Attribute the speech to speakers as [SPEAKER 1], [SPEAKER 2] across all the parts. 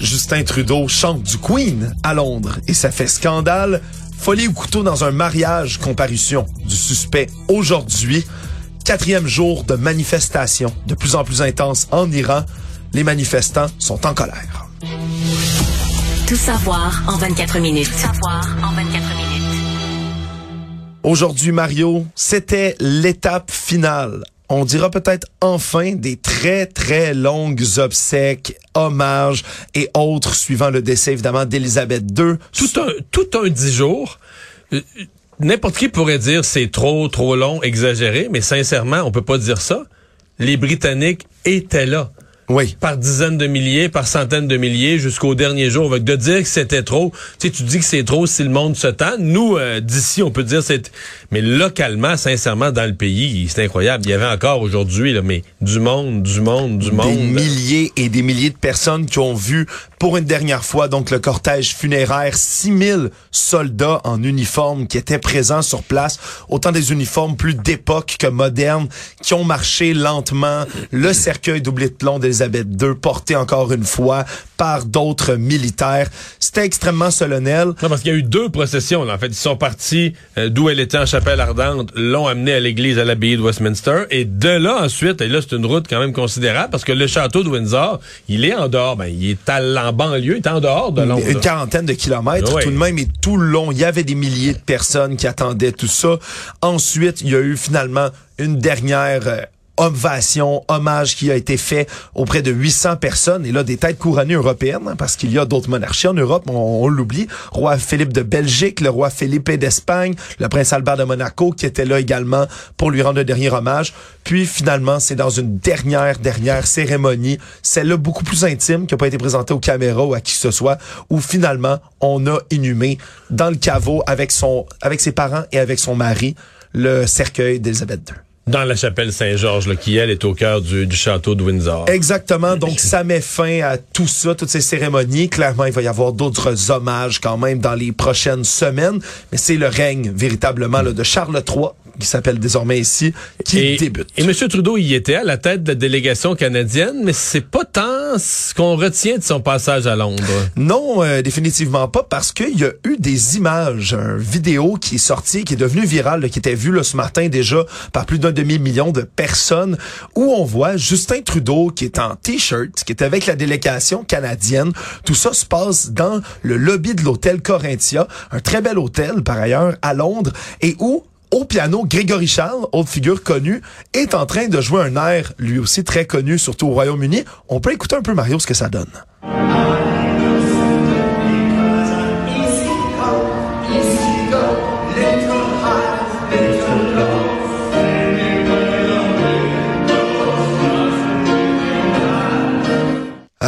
[SPEAKER 1] Justin Trudeau chante du Queen à Londres et ça fait scandale. Folie ou couteau dans un mariage, comparution du suspect aujourd'hui. Quatrième jour de manifestation de plus en plus intense en Iran. Les manifestants sont en colère.
[SPEAKER 2] Tout savoir en 24 minutes. Tout savoir en 24 minutes.
[SPEAKER 1] Aujourd'hui, Mario, c'était l'étape finale on dira peut-être enfin des très, très longues obsèques, hommages et autres suivant le décès, évidemment, d'Élisabeth II.
[SPEAKER 3] Tout un, tout un dix jours. Euh, n'importe qui pourrait dire c'est trop, trop long, exagéré, mais sincèrement, on peut pas dire ça. Les Britanniques étaient là.
[SPEAKER 1] Oui.
[SPEAKER 3] Par dizaines de milliers, par centaines de milliers, jusqu'au dernier jour. De dire que c'était trop, tu sais, tu dis que c'est trop si le monde se tend. Nous, euh, d'ici, on peut dire c'est... Mais localement, sincèrement, dans le pays, c'est incroyable. Il y avait encore aujourd'hui, là, mais du monde, du monde, du monde.
[SPEAKER 1] Des milliers et des milliers de personnes qui ont vu pour une dernière fois donc le cortège funéraire, 6000 soldats en uniforme qui étaient présents sur place, autant des uniformes plus d'époque que modernes, qui ont marché lentement, le cercueil doublé de plomb des d'Élisabeth II, porté encore une fois par d'autres militaires. C'était extrêmement solennel.
[SPEAKER 3] Non, parce qu'il y a eu deux processions. En fait, ils sont partis euh, d'où elle était en chapelle ardente, l'ont amené à l'église à l'abbaye de Westminster, et de là ensuite, et là c'est une route quand même considérable, parce que le château de Windsor, il est en dehors, ben, il est en banlieue, il est en dehors de Londres.
[SPEAKER 1] Une quarantaine de kilomètres tout de même, et tout le long, il y avait des milliers de personnes qui attendaient tout ça. Ensuite, il y a eu finalement une dernière euh, ovation, hommage qui a été fait auprès de 800 personnes et là des têtes couronnées européennes hein, parce qu'il y a d'autres monarchies en Europe, on, l'oublie. Roi Philippe de Belgique, le roi Philippe d'Espagne, le prince Albert de Monaco qui était là également pour lui rendre le dernier hommage. Puis finalement, c'est dans une dernière dernière cérémonie, celle-là beaucoup plus intime qui n'a pas été présentée aux caméras ou à qui que ce soit, où finalement on a inhumé dans le caveau avec son avec ses parents et avec son mari le cercueil d'Élisabeth II.
[SPEAKER 3] Dans la chapelle Saint-Georges, qui elle est au cœur du, du, château de Windsor.
[SPEAKER 1] Exactement. Donc ça met fin à tout ça, toutes ces cérémonies. Clairement, il va y avoir d'autres hommages quand même dans les prochaines semaines, mais c'est le règne véritablement là, de Charles III qui s'appelle désormais ici, qui débute.
[SPEAKER 3] Et M. Trudeau y était à la tête de la délégation canadienne, mais c'est pas tant ce qu'on retient de son passage à Londres.
[SPEAKER 1] Non, euh, définitivement pas, parce qu'il y a eu des images, une vidéo qui est sortie, qui est devenue virale, qui était vue là, ce matin déjà par plus d'un demi-million de personnes, où on voit Justin Trudeau qui est en t-shirt, qui est avec la délégation canadienne. Tout ça se passe dans le lobby de l'hôtel Corinthia, un très bel hôtel par ailleurs à Londres, et où au piano, Grégory Charles, autre figure connue, est en train de jouer un air, lui aussi très connu, surtout au Royaume-Uni. On peut écouter un peu Mario ce que ça donne.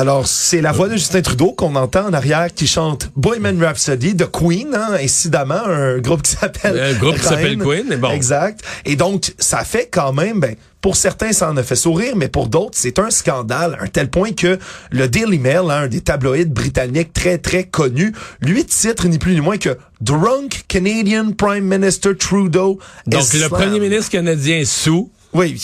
[SPEAKER 1] Alors, c'est la voix de Justin Trudeau qu'on entend en arrière qui chante Boyman Rhapsody de Queen, hein, incidemment, un groupe qui s'appelle
[SPEAKER 3] Un groupe qui s'appelle Queen, mais bon.
[SPEAKER 1] Exact. Et donc, ça fait quand même, ben, pour certains, ça en a fait sourire, mais pour d'autres, c'est un scandale, à un tel point que le Daily Mail, hein, un des tabloïds britanniques très, très connus, lui titre ni plus ni moins que Drunk Canadian Prime Minister Trudeau.
[SPEAKER 3] Donc, le premier ministre canadien sous
[SPEAKER 1] oui,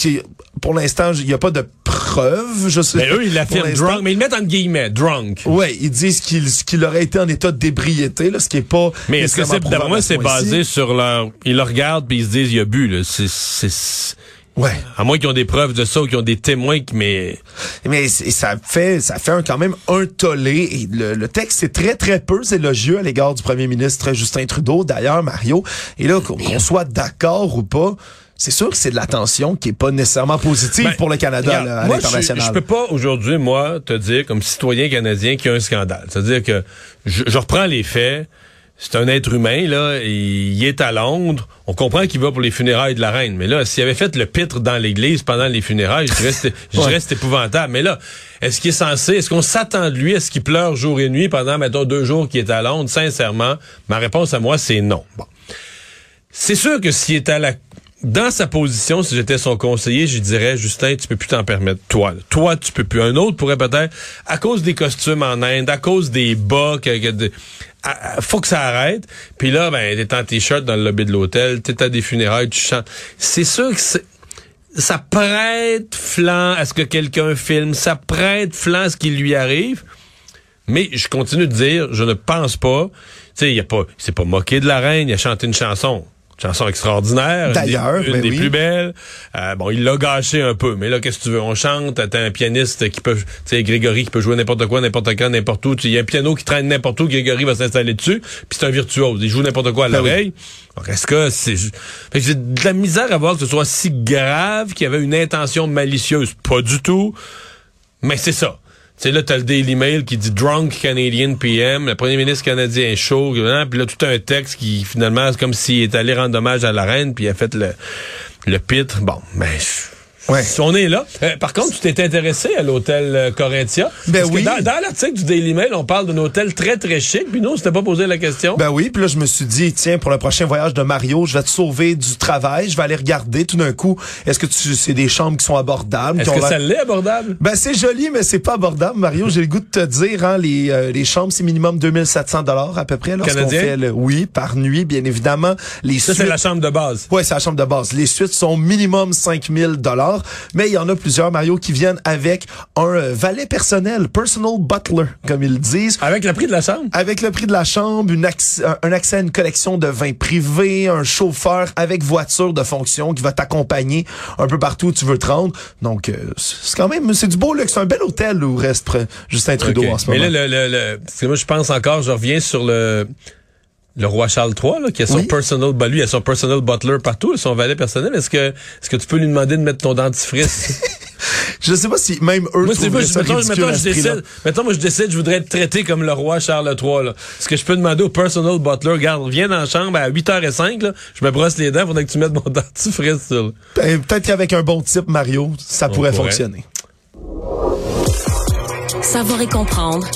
[SPEAKER 1] pour l'instant, il n'y a pas de preuves, je sais.
[SPEAKER 3] Mais eux, ils l'affirment drunk, mais ils mettent en guillemets drunk.
[SPEAKER 1] Oui, ils disent qu'il qu'il aurait été en état d'ébriété, là, ce qui est pas.
[SPEAKER 3] Mais est-ce que c'est, d'après moi, c'est basé sur leur, ils le regardent puis ils se disent, il a bu, là. C'est,
[SPEAKER 1] Ouais.
[SPEAKER 3] À moins qu'ils ont des preuves de ça ou qu'ils ont des témoins mais
[SPEAKER 1] mais ça fait ça fait quand même un tollé et le, texte c'est très très peu élogieux à l'égard du premier ministre Justin Trudeau d'ailleurs Mario et là qu'on soit d'accord ou pas c'est sûr que c'est de l'attention qui est pas nécessairement positive ben, pour le Canada à l'international.
[SPEAKER 3] Je, je peux pas aujourd'hui moi te dire comme citoyen canadien qu'il y a un scandale. C'est-à-dire que je, reprends les faits. c'est un être humain, là, il est à Londres. On comprend qu'il va pour les funérailles de la reine. Mais là, s'il avait fait le pitre dans l'église pendant les funérailles, je reste, je reste épouvantable. Mais là, est-ce qu'il est censé, est-ce qu'on s'attend de lui, est-ce qu'il pleure jour et nuit pendant, mettons, deux jours qu'il est à Londres? Sincèrement, ma réponse à moi, c'est non. Bon. C'est sûr que s'il est à la dans sa position, si j'étais son conseiller, je dirais, Justin, tu peux plus t'en permettre. Toi, toi, tu peux plus. Un autre pourrait peut-être, à cause des costumes en Inde, à cause des bas, que, faut que ça arrête. Puis là, ben, t'es en t-shirt dans le lobby de l'hôtel, t'es à des funérailles, tu chantes. C'est sûr que ça prête flanc à ce que quelqu'un filme, ça prête flanc à ce qui lui arrive. Mais je continue de dire, je ne pense pas. Tu sais, il a pas, c'est pas moqué de la reine, il a chanté une chanson chanson extraordinaire.
[SPEAKER 1] D'ailleurs,
[SPEAKER 3] une des, ben plus belles. Euh, bon, il l'a gâché un peu, mais là, qu'est-ce que tu veux? On chante, t'as un pianiste qui peut, tu sais, Grégory qui peut jouer n'importe quoi, n'importe quand, n'importe où. Il y a un piano qui traîne n'importe où, Grégory va s'installer dessus, puis c'est un virtuose. Il joue n'importe quoi à ben l'oreille. Est-ce que c'est... J'ai de la misère à voir que ce soit si grave qu'il y avait une intention malicieuse. Pas du tout. Mais c'est ça. Sais, là, t'as le Daily Mail qui dit Drunk Canadian PM, le premier ministre canadien chaud, hein, puis là, tout un texte qui, finalement, c'est comme s'il est allé rendre hommage à la reine, puis il a fait le, le pitre. Bon, mais... Ouais. On est là. Euh, par contre, tu t'es intéressé à l'hôtel euh, Corinthia?
[SPEAKER 1] Ben oui.
[SPEAKER 3] dans, l'article du Daily Mail, on parle d'un hôtel très, très chic. Puis nous, on s'était pas posé la question.
[SPEAKER 1] Ben oui. Puis là, je me suis dit, tiens, pour le prochain voyage de Mario, je vais te sauver du travail. Je vais aller regarder tout d'un coup. Est-ce que tu, c'est des chambres qui sont abordables?
[SPEAKER 3] Est-ce que ça l'est abordable?
[SPEAKER 1] Ben c'est joli, mais c'est pas abordable, Mario. J'ai le goût de te dire, hein, les, euh, les chambres, c'est minimum 2700 dollars à peu près.
[SPEAKER 3] Canadien?
[SPEAKER 1] Fait le, oui, par nuit, bien évidemment.
[SPEAKER 3] Les ça, c'est la chambre de base.
[SPEAKER 1] Oui, c'est la chambre de base. Les suites sont minimum 5000 dollars. Mais il y en a plusieurs, Mario, qui viennent avec un euh, valet personnel, personal butler, comme ils disent.
[SPEAKER 3] Avec le prix de la chambre?
[SPEAKER 1] Avec le prix de la chambre, une un accès à une collection de vins privés, un chauffeur avec voiture de fonction qui va t'accompagner un peu partout où tu veux te rendre. Donc, euh, c'est quand même, c'est du beau luxe. C'est un bel hôtel où reste Justin Trudeau en ce
[SPEAKER 3] moment.
[SPEAKER 1] Mais
[SPEAKER 3] là, le, le, moi, je pense encore, je reviens sur le le roi Charles III, là, qui a son personal, ben lui, il a son personal butler partout, son valet personnel. Est-ce que, est-ce que tu peux lui demander de mettre ton dentifrice?
[SPEAKER 1] je sais pas si même eux
[SPEAKER 3] moi, c'est moi, je, mettons, mettons, je décide, mettons, moi, je décide, je voudrais être traité comme le roi Charles III, là. Est-ce que je peux demander au personal butler, regarde, viens dans la chambre à 8h05, là, je me brosse les dents, faudrait que tu mettes mon dentifrice sur
[SPEAKER 1] ben, Peut-être qu'avec un bon type, Mario, ça pourrait, pourrait fonctionner.
[SPEAKER 2] Savoir et comprendre.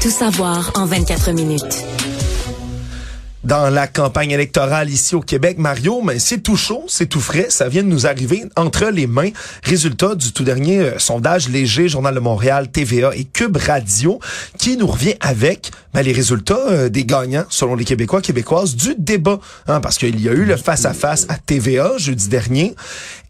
[SPEAKER 2] Tout savoir en 24 minutes
[SPEAKER 1] dans la campagne électorale ici au Québec, Mario, mais c'est tout chaud, c'est tout frais, ça vient de nous arriver entre les mains. Résultat du tout dernier euh, sondage léger, Journal de Montréal, TVA et Cube Radio, qui nous revient avec ben, les résultats euh, des gagnants, selon les Québécois, Québécoises, du débat. Hein, parce qu'il y a eu le face-à-face -à, TVA jeudi dernier.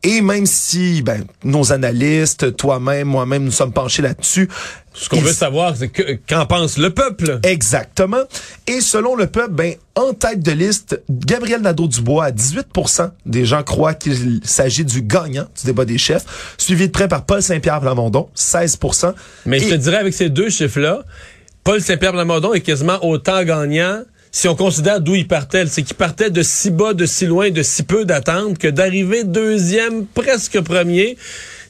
[SPEAKER 1] Et même si ben, nos analystes, toi-même, moi-même, nous sommes penchés là-dessus,
[SPEAKER 3] ce qu'on veut savoir, c'est qu'en pense le peuple.
[SPEAKER 1] Exactement. Et selon le peuple, ben, en tête de liste, Gabriel Nadeau-Dubois, à 18% des gens croient qu'il s'agit du gagnant du débat des chefs, suivi de près par Paul Saint-Pierre Plamondon, 16%
[SPEAKER 3] Mais je te dirais, avec ces deux chiffres-là, Paul Saint-Pierre Plamondon est quasiment autant gagnant si on considère d'où il partait, c'est qu'il partait de si bas, de si loin, de si peu d'attente que d'arriver deuxième, presque premier.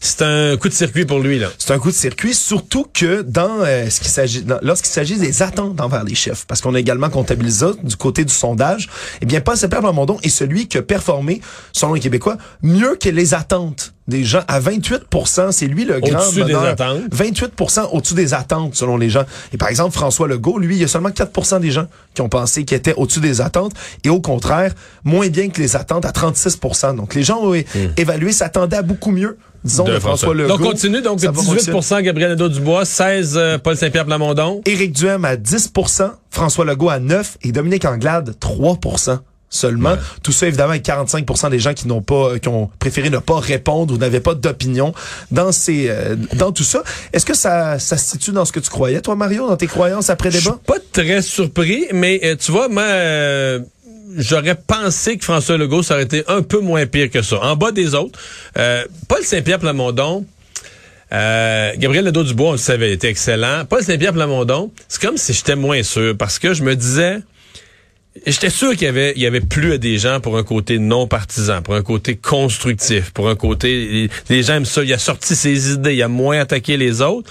[SPEAKER 3] C'est un coup de circuit pour lui là.
[SPEAKER 1] C'est un coup de circuit, surtout que dans euh, ce qui s'agit, lorsqu'il s'agit des attentes envers les chefs, parce qu'on a également comptabilisé du côté du sondage. Eh bien, Paul Saint-Pierre Plamondon est celui qui a performé, selon les Québécois, mieux que les attentes des gens à 28% c'est lui le grand
[SPEAKER 3] au-dessus des attentes.
[SPEAKER 1] 28% au-dessus des attentes selon les gens. Et par exemple François Legault, lui, il y a seulement 4% des gens qui ont pensé qu'il était au-dessus des attentes et au contraire, moins bien que les attentes à 36% Donc les gens ont hmm. évalué s'attendaient à beaucoup mieux disons, de, François, Legault.
[SPEAKER 3] Donc, continue. Donc, 18% Gabriel Nadeau-Dubois, 16 euh, Paul Saint-Pierre Plamondon.
[SPEAKER 1] Éric Duhem à 10% François Legault à 9 et Dominique Anglade 3 seulement. Tout ça, évidemment, avec 45% des gens qui n'ont pas, qui ont préféré ne pas répondre ou n'avaient pas d'opinion dans ces, euh, dans tout ça. Est-ce que ça, ça se situe dans ce que tu croyais, toi, Mario, dans tes croyances après débat? Je
[SPEAKER 3] suis pas très surpris, mais euh, tu vois, moi, euh, j'aurais pensé que François Legault, ça aurait été un peu moins pire que ça. En bas des autres, Paul Saint-Pierre Plamondon, Gabriel Nadeau-Dubois, on le savait, était excellent. Paul Saint-Pierre Plamondon, c'est comme si j'étais moins sûr parce que je me disais, J'étais sûr qu'il y avait, il y plus à des gens pour un côté non partisan, pour un côté constructif, pour un côté, les gens aiment ça. Il a sorti ses idées, il a moins attaqué les autres.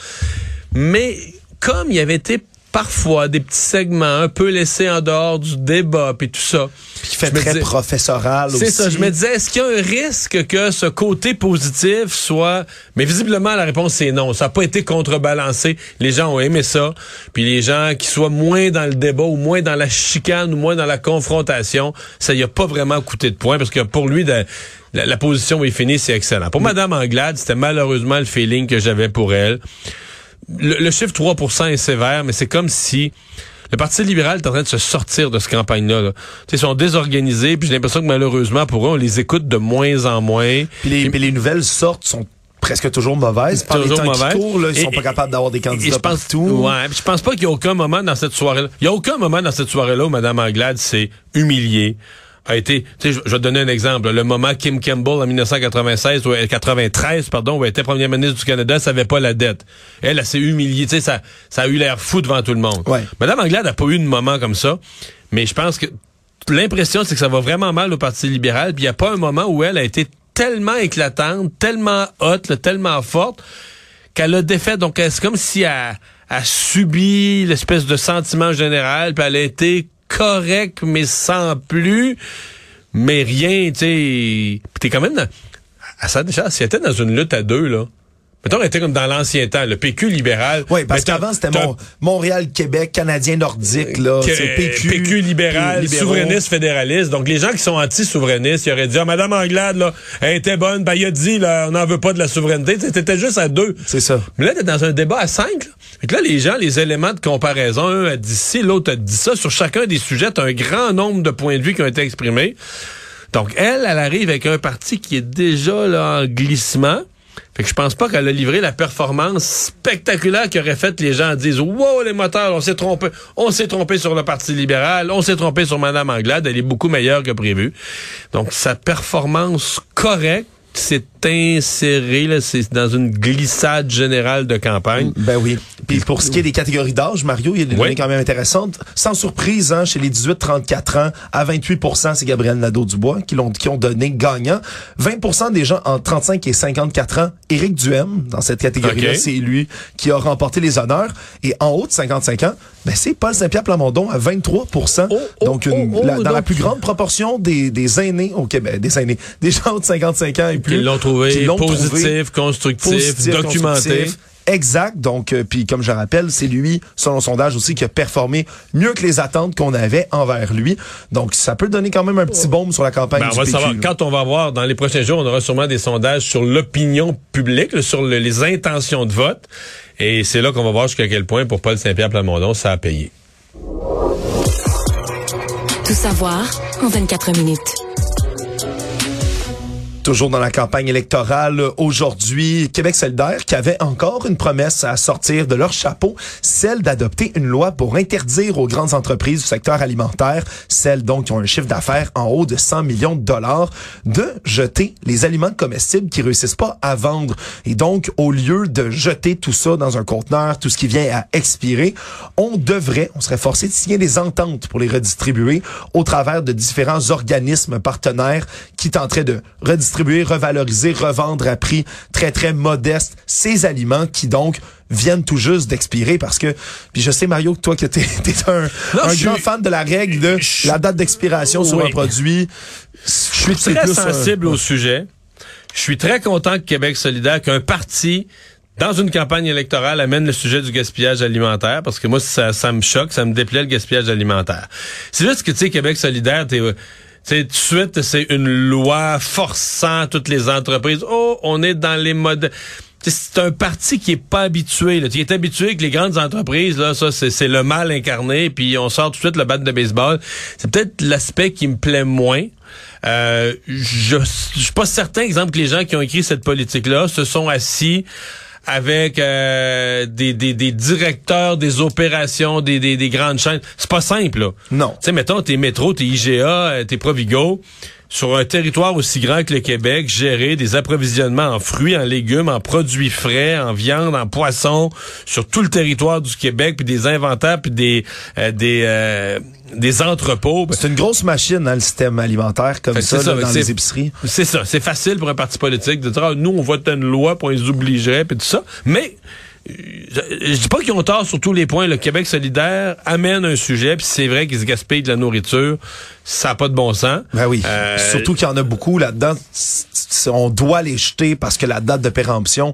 [SPEAKER 3] Mais comme il avait été parfois des petits segments un peu laissés en dehors du débat puis tout ça.
[SPEAKER 1] Puis qui fait très professoral aussi.
[SPEAKER 3] C'est ça. Je me disais, est-ce qu'il y a un risque que ce côté positif soit... Mais visiblement, la réponse, c'est non. Ça n'a pas été contrebalancé. Les gens ont aimé ça. Puis les gens qui soient moins dans le débat ou moins dans la chicane ou moins dans la confrontation, ça y a pas vraiment coûté de points parce que pour lui, de, la, position est finie, c'est excellent. Pour Mme Anglade, c'était malheureusement le feeling que j'avais pour elle le, chiffre 3% est sévère, mais c'est comme si le Parti libéral est en train de se sortir de cette campagne-là. Ils sont désorganisés, puis j'ai l'impression que malheureusement pour eux, on les écoute de moins en moins.
[SPEAKER 1] Puis les, les nouvelles sortent sont presque toujours mauvaises. Par toujours les temps qui courent, là, ils sont pas capables d'avoir des candidats
[SPEAKER 3] je pense,
[SPEAKER 1] partout.
[SPEAKER 3] Ouais, je pense pas qu'il y a aucun moment dans cette soirée-là. Il y a aucun moment dans cette soirée-là où Mme Anglade s'est humiliée, a été, tu sais, je vais te donner un exemple. Le moment Kim Campbell en 1996 ou 93, pardon, où elle était première ministre du Canada, savait pas la dette. Elle, elle, s'est humiliée, tu sais, ça, ça a eu l'air fou devant tout le monde.
[SPEAKER 1] Ouais.
[SPEAKER 3] Madame Anglade n'a pas eu de moment comme ça, mais je pense que l'impression, c'est que ça va vraiment mal au Parti libéral, puis il n'y a pas un moment où elle a été tellement éclatante, tellement haute, tellement forte, qu'elle a défait. Donc, c'est comme si elle a subi l'espèce de sentiment général, puis elle a été correct, mais sans plus. Mais rien, tu sais. t'es quand même dans... À ça, déjà, si dans une lutte à deux, là, Mettons, on était comme dans l'ancien temps, le PQ libéral.
[SPEAKER 1] Oui, parce qu'avant, c'était Montréal, Québec, Canadien nordique, là. C'est PQ,
[SPEAKER 3] PQ libéral, souverainiste, fédéraliste. Donc, les gens qui sont anti-souverainistes, ils auraient dit, ah, Madame Anglade, là, elle était bonne, ben, il a dit, là, on n'en veut pas de la souveraineté. C'était juste à deux.
[SPEAKER 1] C'est ça.
[SPEAKER 3] Mais là, t'es dans un débat à cinq, là. Fait que là, les gens, les éléments de comparaison, un a dit ci, l'autre a dit ça. Sur chacun des sujets, t'as un grand nombre de points de vue qui ont été exprimés. Donc, elle, elle arrive avec un parti qui est déjà, là, en glissement. Fait que je pense pas qu'elle a livré la performance spectaculaire qui aurait fait les gens disent Wow, les moteurs, on s'est trompé. On s'est trompé sur le Parti libéral, on s'est trompé sur Mme Anglade, elle est beaucoup meilleure que prévu. Donc sa performance correcte s'est inséré, là, c'est dans une glissade générale de campagne.
[SPEAKER 1] Ben oui. Puis pour ce qui est des catégories d'âge, Mario, il y a des données quand même intéressantes. Sans surprise, hein, chez les 18-34 ans, à 28 c'est Gabriel Nadeau-Dubois qui, l'ont, qui ont donné gagnant. 20 des gens en 35 et 54 ans, Éric Duhem, dans cette catégorie-là, c'est lui qui a remporté les honneurs. Et en haut de 55 ans, ben c'est Paul Saint-Pierre Plamondon à 23 Donc, une, oh, oh, dans la plus grande proportion des, des aînés au Québec, des aînés, des gens de 55 ans et plus.
[SPEAKER 3] Trouvé positif, constructif, documenté.
[SPEAKER 1] Exact. Donc, euh, puis comme je rappelle, c'est lui, selon sondage aussi, qui a performé mieux que les attentes qu'on avait envers lui. Donc, ça peut donner quand même un petit baume sur la campagne ben,
[SPEAKER 3] on va Savoir, quand on va voir dans les prochains jours, on aura sûrement des sondages sur l'opinion publique, sur les intentions de vote. Et c'est là qu'on va voir jusqu'à quel point, pour Paul Saint-Pierre Plamondon, ça a payé.
[SPEAKER 2] Tout savoir en 24 minutes.
[SPEAKER 1] Toujours dans la campagne électorale aujourd'hui, Québec solidaire qui avait encore une promesse à sortir de leur chapeau, celle d'adopter une loi pour interdire aux grandes entreprises du secteur alimentaire, celles donc qui ont un chiffre d'affaires en haut de 100 millions de dollars, de jeter les aliments comestibles qui réussissent pas à vendre. Et donc, au lieu de jeter tout ça dans un conteneur, tout ce qui vient à expirer, on devrait, on serait forcé de signer des ententes pour les redistribuer au travers de différents organismes partenaires qui tenteraient de redistribuer distribuer, revaloriser, revendre à prix très, très modeste ces aliments qui donc viennent tout juste d'expirer parce que puis je sais Mario que toi que t'es es un, un grand fan de la règle de la date d'expiration sur un produit.
[SPEAKER 3] Je suis très sensible au sujet. Je suis très content que Québec solidaire qu'un parti dans une campagne électorale amène le sujet du gaspillage alimentaire parce que moi ça, ça me choque ça me déplaît le gaspillage alimentaire. C'est juste que tu sais Québec solidaire t'es c'est tout de suite, c'est une loi forçant toutes les entreprises. Oh, on est dans les modes c'est un parti qui est pas habitué. Là. Qui est habitué que les grandes entreprises, là, ça, c'est le mal incarné, puis on sort tout de suite le bat de baseball. C'est peut-être l'aspect qui me plaît moins. Euh, je, je suis pas certain, exemple, que les gens qui ont écrit cette politique-là se sont assis avec euh, des, des, des, directeurs des opérations des, des, des grandes chaînes. C'est pas simple, là.
[SPEAKER 1] Non.
[SPEAKER 3] Tu sais, mettons, t'es Métro, t'es IGA, euh, t'es Provigo sur un territoire aussi grand que le Québec, gérer des approvisionnements en fruits, en légumes, en produits frais, en viande, en poissons, sur tout le territoire du Québec, puis des inventaires, puis des euh, des euh, des entrepôts.
[SPEAKER 1] C'est une grosse machine, hein, le système alimentaire comme ça, dans les épiceries.
[SPEAKER 3] C'est ça. C'est facile pour un parti politique de dire ah, nous on vote une loi pour les obligerait puis tout ça, mais je, dis pas qu'ils ont tort sur tous les points. Le Québec solidaire amène un sujet, puis c'est vrai qu'ils se gaspillent de la nourriture. Ça n'a pas de bon sens.
[SPEAKER 1] Ben oui. Euh, Surtout qu'il y en a beaucoup là-dedans. On doit les jeter parce que la date de péremption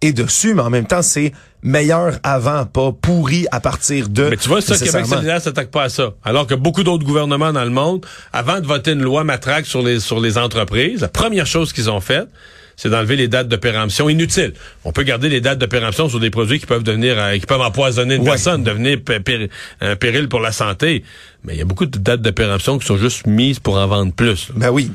[SPEAKER 1] est dessus, mais en même temps, c'est meilleur avant, pas pourri à partir de.
[SPEAKER 3] Mais tu vois, ça, Québec solidaire s'attaque pas à ça. Alors que beaucoup d'autres gouvernements dans le monde, avant de voter une loi matraque sur les, sur les entreprises, la première chose qu'ils ont faite, c'est d'enlever les dates de péremption inutiles. On peut garder les dates de péremption sur des produits qui peuvent devenir, euh, qui peuvent empoisonner une personne, devenir un péril pour la santé. Mais il y a beaucoup de dates de péremption qui sont juste mises pour en vendre plus.
[SPEAKER 1] Ben oui.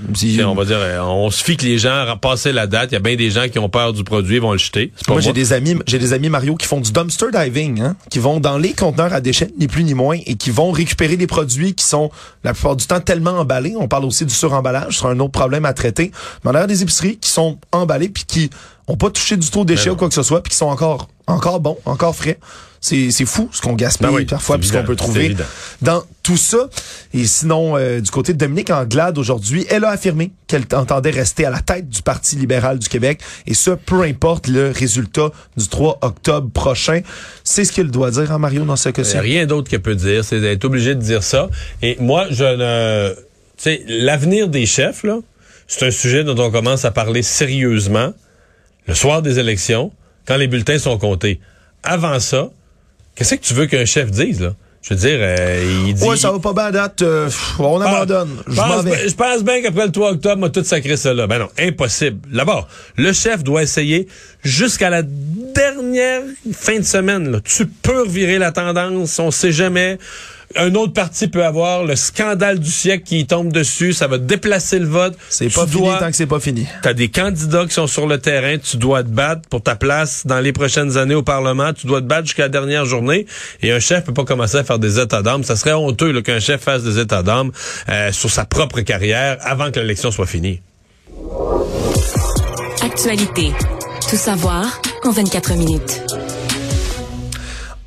[SPEAKER 3] on va dire, euh, on se fie que les gens passer la date. Il y a bien des gens qui ont peur du produit, vont le jeter.
[SPEAKER 1] Moi, j'ai des amis, j'ai des amis Mario qui font du dumpster diving, hein, qui vont dans les conteneurs à déchets, ni plus ni moins, et qui vont récupérer des produits qui sont la plupart du temps tellement emballés. On parle aussi du suremballage, c'est un autre problème à traiter. Mais on a des épiceries qui sont emballées puis qui ont pas touché du tout aux déchets ben ou quoi que ce soit, puis qui sont encore encore bons, encore frais. C'est fou ce qu'on gaspille ben parfois, puis ce qu'on peut trouver dans tout ça. Et sinon, euh, du côté de Dominique Anglade aujourd'hui, elle a affirmé qu'elle entendait rester à la tête du Parti libéral du Québec, et ce, peu importe le résultat du 3 octobre prochain. C'est ce qu'il doit dire, hein, Mario, dans ce cas-ci?
[SPEAKER 3] Rien d'autre qu'elle peut dire, c'est d'être obligé de dire ça. Et moi, je ne... Tu sais, l'avenir des chefs, là, c'est un sujet dont on commence à parler sérieusement le soir des élections, quand les bulletins sont comptés. Avant ça, qu'est-ce que tu veux qu'un chef dise, là? Je veux dire, euh, il dit...
[SPEAKER 1] Ouais, ça va pas bien date. Euh, on ah, abandonne. Je
[SPEAKER 3] pense, je pense bien qu'après le 3 octobre, on a tout sacré là. Ben non, impossible. D'abord, le chef doit essayer jusqu'à la dernière fin de semaine. Là. Tu peux revirer la tendance, on sait jamais un autre parti peut avoir le scandale du siècle qui tombe dessus, ça va déplacer le vote.
[SPEAKER 1] C'est pas fini tant que c'est pas fini.
[SPEAKER 3] Tu as des candidats qui sont sur le terrain, tu dois te battre pour ta place dans les prochaines années au Parlement, tu dois te battre jusqu'à la dernière journée et un chef peut pas commencer à faire des états d'âme. Ça serait honteux qu'un chef fasse des états d'âme euh, sur sa propre carrière avant que l'élection soit finie.
[SPEAKER 2] Actualité. Tout savoir en 24 minutes.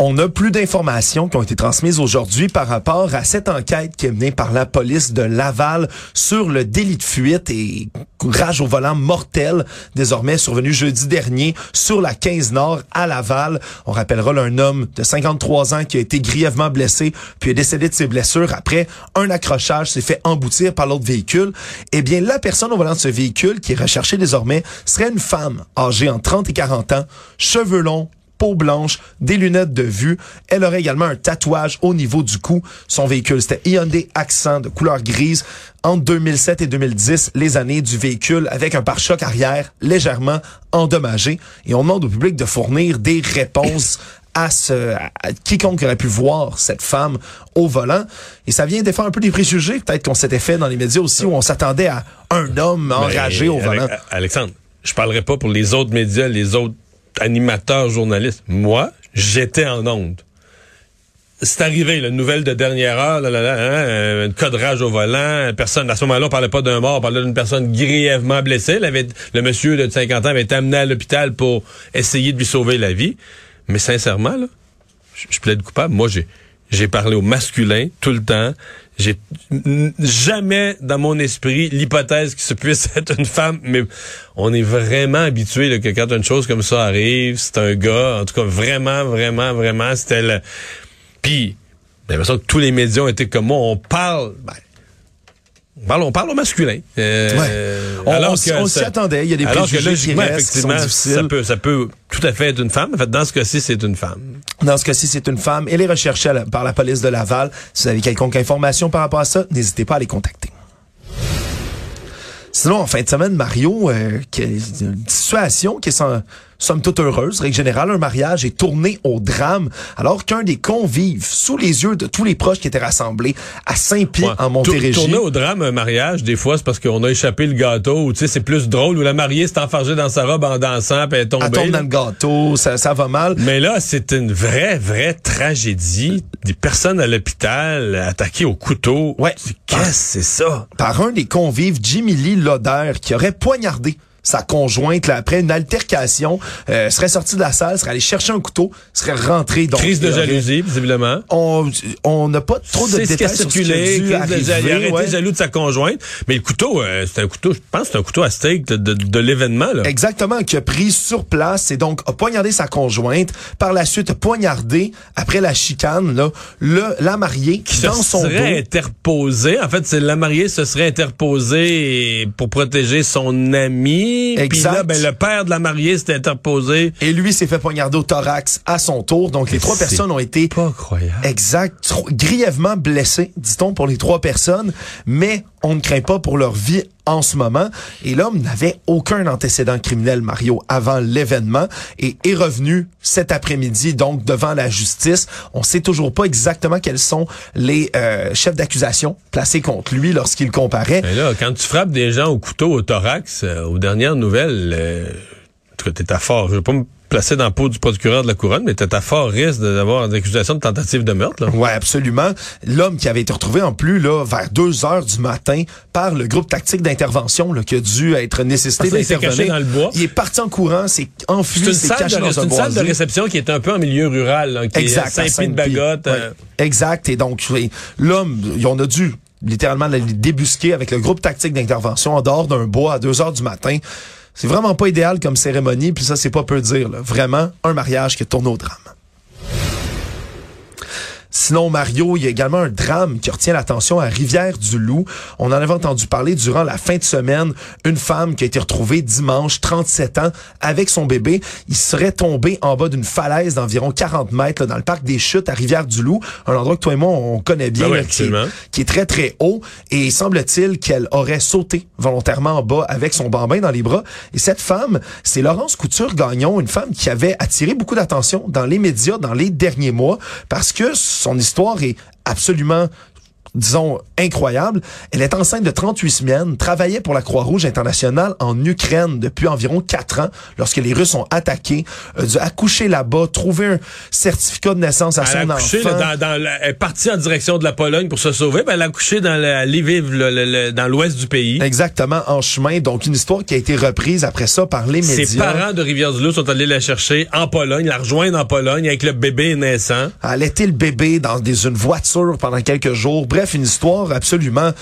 [SPEAKER 1] On a plus d'informations qui ont été transmises aujourd'hui par rapport à cette enquête qui est menée par la police de Laval sur le délit de fuite et rage au volant mortel désormais survenu jeudi dernier sur la 15 Nord à Laval. On rappellera un homme de 53 ans qui a été grièvement blessé puis est décédé de ses blessures après un accrochage s'est fait emboutir par l'autre véhicule. Eh bien, la personne au volant de ce véhicule qui est recherchée désormais serait une femme âgée entre 30 et 40 ans, cheveux longs, peau blanche, des lunettes de vue. Elle aurait également un tatouage au niveau du cou. Son véhicule, c'était Hyundai Accent de couleur grise. Entre 2007 et 2010, les années du véhicule avec un pare-choc arrière légèrement endommagé. Et on demande au public de fournir des réponses à, ce, à quiconque aurait pu voir cette femme au volant. Et ça vient défendre un peu des préjugés, peut-être qu'on s'était fait dans les médias aussi, où on s'attendait à un homme enragé au volant.
[SPEAKER 3] Alexandre, je parlerai pas pour les autres médias, les autres animateur, journaliste. Moi, j'étais en onde. C'est arrivé, la nouvelle de dernière heure, là, là, là, hein, un cadrage au volant, personne, à ce moment-là, on parlait pas d'un mort, on parlait d'une personne grièvement blessée. le monsieur de 50 ans avait été amené à l'hôpital pour essayer de lui sauver la vie. Mais sincèrement, là, je, plaide coupable. Moi, j'ai parlé au masculin tout le temps. J'ai jamais dans mon esprit l'hypothèse que ce puisse être une femme, mais on est vraiment habitué que quand une chose comme ça arrive, c'est un gars. En tout cas, vraiment, vraiment, vraiment, c'était le. Puis, j'ai l'impression que tous les médias ont été comme moi. On parle. Ben, parle, on parle au masculin.
[SPEAKER 1] Euh, on, alors on, s'y attendait. Il y a des alors que logiquement, effectivement, ça
[SPEAKER 3] peut, ça peut tout à fait être une femme. En fait, dans ce cas-ci, c'est une femme.
[SPEAKER 1] Dans ce cas-ci, c'est une femme. Elle est recherchée par la police de Laval. Si vous avez quelconque information par rapport à ça, n'hésitez pas à les contacter. Sinon, en fin de semaine, Mario, euh, une situation qui est sans somme toute heureuse. Règle générale, un mariage est tourné au drame alors qu'un des convives, sous les yeux de tous les proches qui étaient rassemblés à Saint-Pierre en Montérégie.
[SPEAKER 3] Tourner au drame, un mariage, des fois, c'est parce qu'on a échappé le gâteau ou tu sais, c'est plus drôle où la mariée s'est enfargée dans sa robe en dansant puis elle est tombée.
[SPEAKER 1] Elle tombe dans le gâteau, ça, ça va mal.
[SPEAKER 3] Mais là, c'est une vraie, vraie tragédie. Des personnes à l'hôpital attaquées au couteau.
[SPEAKER 1] Ouais.
[SPEAKER 3] Qu'est-ce que c'est ça?
[SPEAKER 1] Par un des convives, Jimmy Lee Loder, qui aurait poignardé sa conjointe là, après une altercation, euh, serait sorti de la salle, serait allé chercher un couteau, serait rentré donc
[SPEAKER 3] crise de jalousie visiblement.
[SPEAKER 1] On on n'a pas trop de
[SPEAKER 3] C'est ce qui a
[SPEAKER 1] détails sur ce qui a dû
[SPEAKER 3] crise de-
[SPEAKER 1] arriver,
[SPEAKER 3] il a arrêté
[SPEAKER 1] ouais.
[SPEAKER 3] jaloux de sa conjointe, mais le couteau euh, c'est un couteau, je pense c'est un couteau à steak de, de, de l'événement là.
[SPEAKER 1] Exactement, qui a pris sur place et donc a poignardé sa conjointe. Par la suite, a poignardé après la chicane là, le la mariée
[SPEAKER 3] qui
[SPEAKER 1] dans
[SPEAKER 3] se
[SPEAKER 1] son dos.
[SPEAKER 3] serait interposé. En fait, c'est la mariée se serait interposée pour protéger son ami. Puis
[SPEAKER 1] Exact.
[SPEAKER 3] là, ben, le père de la mariée s'est interposé.
[SPEAKER 1] Et lui s'est fait poignarder au thorax à son tour. Donc les trois personnes ont été
[SPEAKER 3] Pas
[SPEAKER 1] exact grièvement blessés, dit-on pour les trois personnes, mais on ne craint pas pour leur vie en ce moment. Et l'homme n'avait aucun antécédent criminel, Mario, avant l'événement et est revenu cet après-midi, donc devant la justice. On sait toujours pas exactement quels sont les euh, chefs d'accusation placés contre lui lorsqu'il comparaît.
[SPEAKER 3] Mais là, quand tu frappes des gens au couteau au thorax, euh, aux dernières nouvelles, euh, pas me placer dans la peau du procureur de la couronne, mais t'es à fort risque d'avoir des accusations de tentative de meurtre. Là.
[SPEAKER 1] Ouais, absolument. L'homme qui avait été retrouvé en plus là vers 2 heures du matin par le groupe tactique d'intervention qui a dû être nécessité
[SPEAKER 3] Ah, ça, il s'est
[SPEAKER 1] d'intervenir.
[SPEAKER 3] caché dans le bois.
[SPEAKER 1] Il est parti en courant, s'est enfui,
[SPEAKER 3] C'est une,
[SPEAKER 1] s'est
[SPEAKER 3] salle
[SPEAKER 1] caché
[SPEAKER 3] de,
[SPEAKER 1] dans un
[SPEAKER 3] une salle de réception qui est un peu en milieu rural, là, qui
[SPEAKER 1] Exact,
[SPEAKER 3] est
[SPEAKER 1] à
[SPEAKER 3] Saint-Pied de. Bagotte.
[SPEAKER 1] Ouais.
[SPEAKER 3] euh,
[SPEAKER 1] Exact. Et donc, l'homme, on a dû littéralement le débusquer avec le groupe tactique d'intervention en dehors d'un bois à 2 heures du matin. C'est vraiment pas idéal comme cérémonie, puis ça, c'est pas peu dire. Vraiment, un mariage qui tourne au drame. Sinon, Mario, il y a également un drame qui retient l'attention à Rivière-du-Loup. On en avait entendu parler durant la fin de semaine. Une femme qui a été retrouvée dimanche, 37 ans, avec son bébé. Il serait tombé en bas d'une falaise d'environ 40 mètres là, dans le parc des Chutes à Rivière-du-Loup, un endroit que toi et moi, on connaît bien,
[SPEAKER 3] Ben oui,
[SPEAKER 1] là, qui, est,
[SPEAKER 3] absolument.
[SPEAKER 1] qui est très, très haut. Et semble-t-il qu'elle aurait sauté volontairement en bas avec son bambin dans les bras. Et cette femme, c'est Laurence Couture-Gagnon, une femme qui avait attiré beaucoup d'attention dans les médias dans les derniers mois parce que son histoire est absolument disons, incroyable. Elle est enceinte de 38 semaines, travaillait pour la Croix-Rouge internationale en Ukraine depuis environ 4 ans, lorsque les Russes ont attaqué, a dû accoucher là-bas, trouver un certificat de naissance à
[SPEAKER 3] Elle
[SPEAKER 1] son
[SPEAKER 3] a accouché,
[SPEAKER 1] enfant.
[SPEAKER 3] là, dans, dans la- elle est partie en direction de la Pologne pour se sauver, ben elle a accouché dans la, Lviv, le- le- le- dans l'ouest du pays.
[SPEAKER 1] Exactement, en chemin. Donc, une histoire qui a été reprise après ça par les médias.
[SPEAKER 3] Ses parents de Rivière-du-Loup sont allés la chercher en Pologne, la rejoindre en Pologne avec le bébé naissant.
[SPEAKER 1] a allaité le bébé dans des, une voiture pendant quelques jours. Bref, une histoire absolument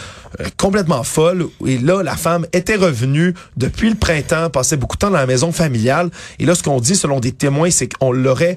[SPEAKER 1] euh, complètement folle. Et là, la femme était revenue depuis le printemps, passait beaucoup de temps dans la maison familiale. Et là, ce qu'on dit, selon des témoins, c'est qu'on l'aurait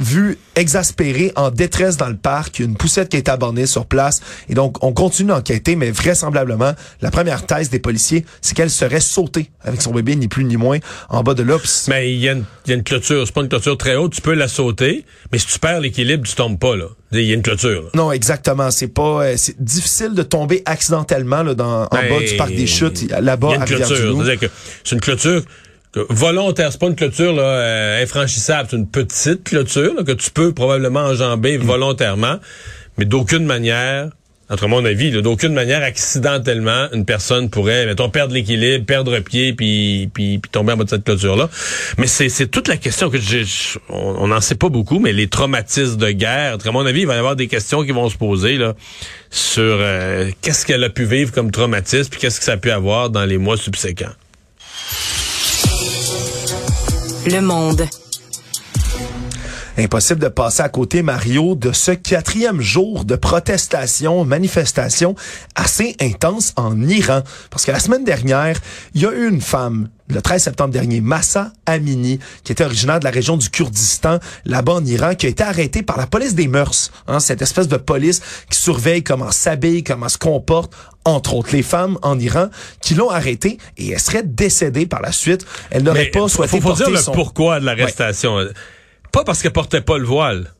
[SPEAKER 1] vu exaspérée, en détresse dans le parc, Il y une poussette qui a été abandonnée sur place. Et donc, on continue d'enquêter, mais vraisemblablement, la première thèse des policiers, c'est qu'elle serait sautée avec son bébé, ni plus ni moins, en bas de là.
[SPEAKER 3] Mais il y, a une- il y a une clôture, c'est pas une clôture très haute, tu peux la sauter, mais si tu perds l'équilibre, tu tombes pas là. Il y a une clôture. là.
[SPEAKER 1] Non, exactement. C'est pas, euh, c'est difficile de tomber accidentellement là, dans, en
[SPEAKER 3] Ben,
[SPEAKER 1] bas du parc des Chutes,
[SPEAKER 3] Il
[SPEAKER 1] là-bas
[SPEAKER 3] y a
[SPEAKER 1] à
[SPEAKER 3] une clôture.
[SPEAKER 1] Rivière-du-Loup.
[SPEAKER 3] C'est-à-dire que c'est une clôture que volontaire, c'est pas une clôture là, euh, infranchissable, c'est une petite clôture là, que tu peux probablement enjamber
[SPEAKER 1] Mm.
[SPEAKER 3] volontairement, mais d'aucune manière, entre mon avis, d'aucune manière accidentellement, une personne pourrait, mettons, perdre l'équilibre, perdre pied, puis, puis, puis tomber en bas de cette clôture-là. Mais c'est, c'est toute la question que j'ai, on n'en sait pas beaucoup, mais les traumatismes de guerre, à mon avis, il va y avoir des questions qui vont se poser là sur euh, qu'est-ce qu'elle a pu vivre comme traumatisme, puis qu'est-ce que ça a pu avoir dans les mois subséquents.
[SPEAKER 2] Le monde.
[SPEAKER 1] Impossible de passer à côté, Mario, de ce quatrième jour de protestation, manifestation assez intense en Iran. Parce que la semaine dernière, il y a eu une femme, le 13 septembre dernier, Massa Amini, qui était originaire de la région du Kurdistan, là-bas en Iran, qui a été arrêtée par la police des mœurs. Hein, cette espèce de police qui surveille comment s'habille, comment se comporte, entre autres les femmes en Iran, qui l'ont arrêtée et elle serait décédée par la suite. Elle n'aurait pas souhaité
[SPEAKER 3] faut, faut
[SPEAKER 1] porter
[SPEAKER 3] dire le
[SPEAKER 1] son...
[SPEAKER 3] pourquoi de l'arrestation. Pas parce qu'elle portait pas le voile,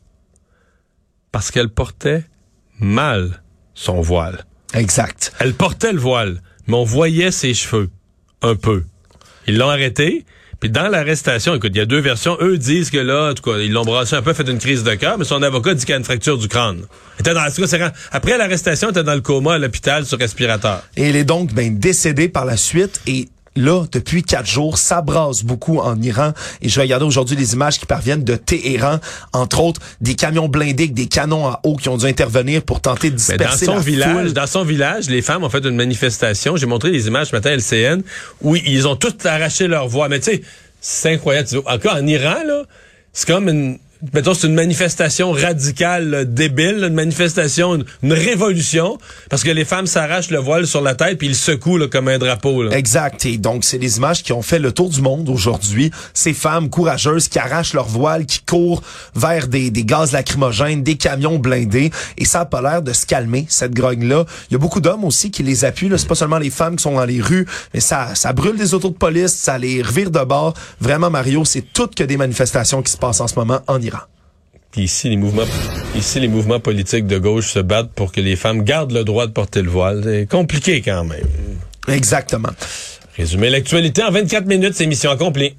[SPEAKER 3] parce qu'elle portait mal son voile.
[SPEAKER 1] Exact.
[SPEAKER 3] Elle portait le voile, mais on voyait ses cheveux un peu. Ils l'ont arrêté. Puis dans l'arrestation, écoute, il y a deux versions. Eux disent que là, en tout cas, ils l'ont brassé un peu, fait une crise de cœur, mais son avocat dit qu'il y a une fracture du crâne. Elle était dans, en tout cas, c'est rend- après l'arrestation, elle était dans le coma à l'hôpital sur respirateur.
[SPEAKER 1] Et elle est donc ben, décédée par la suite et là, depuis quatre jours, ça brasse beaucoup en Iran. Et je regardais aujourd'hui les images qui parviennent de Téhéran, entre autres des camions blindés avec des canons à eau qui ont dû intervenir pour tenter de disperser
[SPEAKER 3] dans son village,
[SPEAKER 1] foule.
[SPEAKER 3] Dans son village, les femmes ont fait une manifestation. J'ai montré les images ce matin à LCN où ils ont toutes arraché leur voix. Mais tu sais, c'est incroyable. Encore en Iran, là, c'est comme une mettons, c'est une manifestation radicale, débile, une manifestation, une, révolution, parce que les femmes s'arrachent le voile sur la tête puis ils secouent là, comme un drapeau. Là.
[SPEAKER 1] Exact. Et donc, c'est des images qui ont fait le tour du monde aujourd'hui. Ces femmes courageuses qui arrachent leur voile, qui courent vers des, des gaz lacrymogènes, des camions blindés, et ça a pas l'air de se calmer, cette grogne-là. Il y a beaucoup d'hommes aussi qui les appuient. C'est pas seulement les femmes qui sont dans les rues, mais ça, ça brûle des autos de police, ça les revire de bord. Vraiment, Mario, c'est toutes que des manifestations qui se passent en ce moment en Iran.
[SPEAKER 3] Ici, les mouvements, ici, les mouvements politiques de gauche se battent pour que les femmes gardent le droit de porter le voile. C'est compliqué quand même.
[SPEAKER 1] Exactement.
[SPEAKER 3] Résumer l'actualité en 24 minutes, c'est mission accomplie.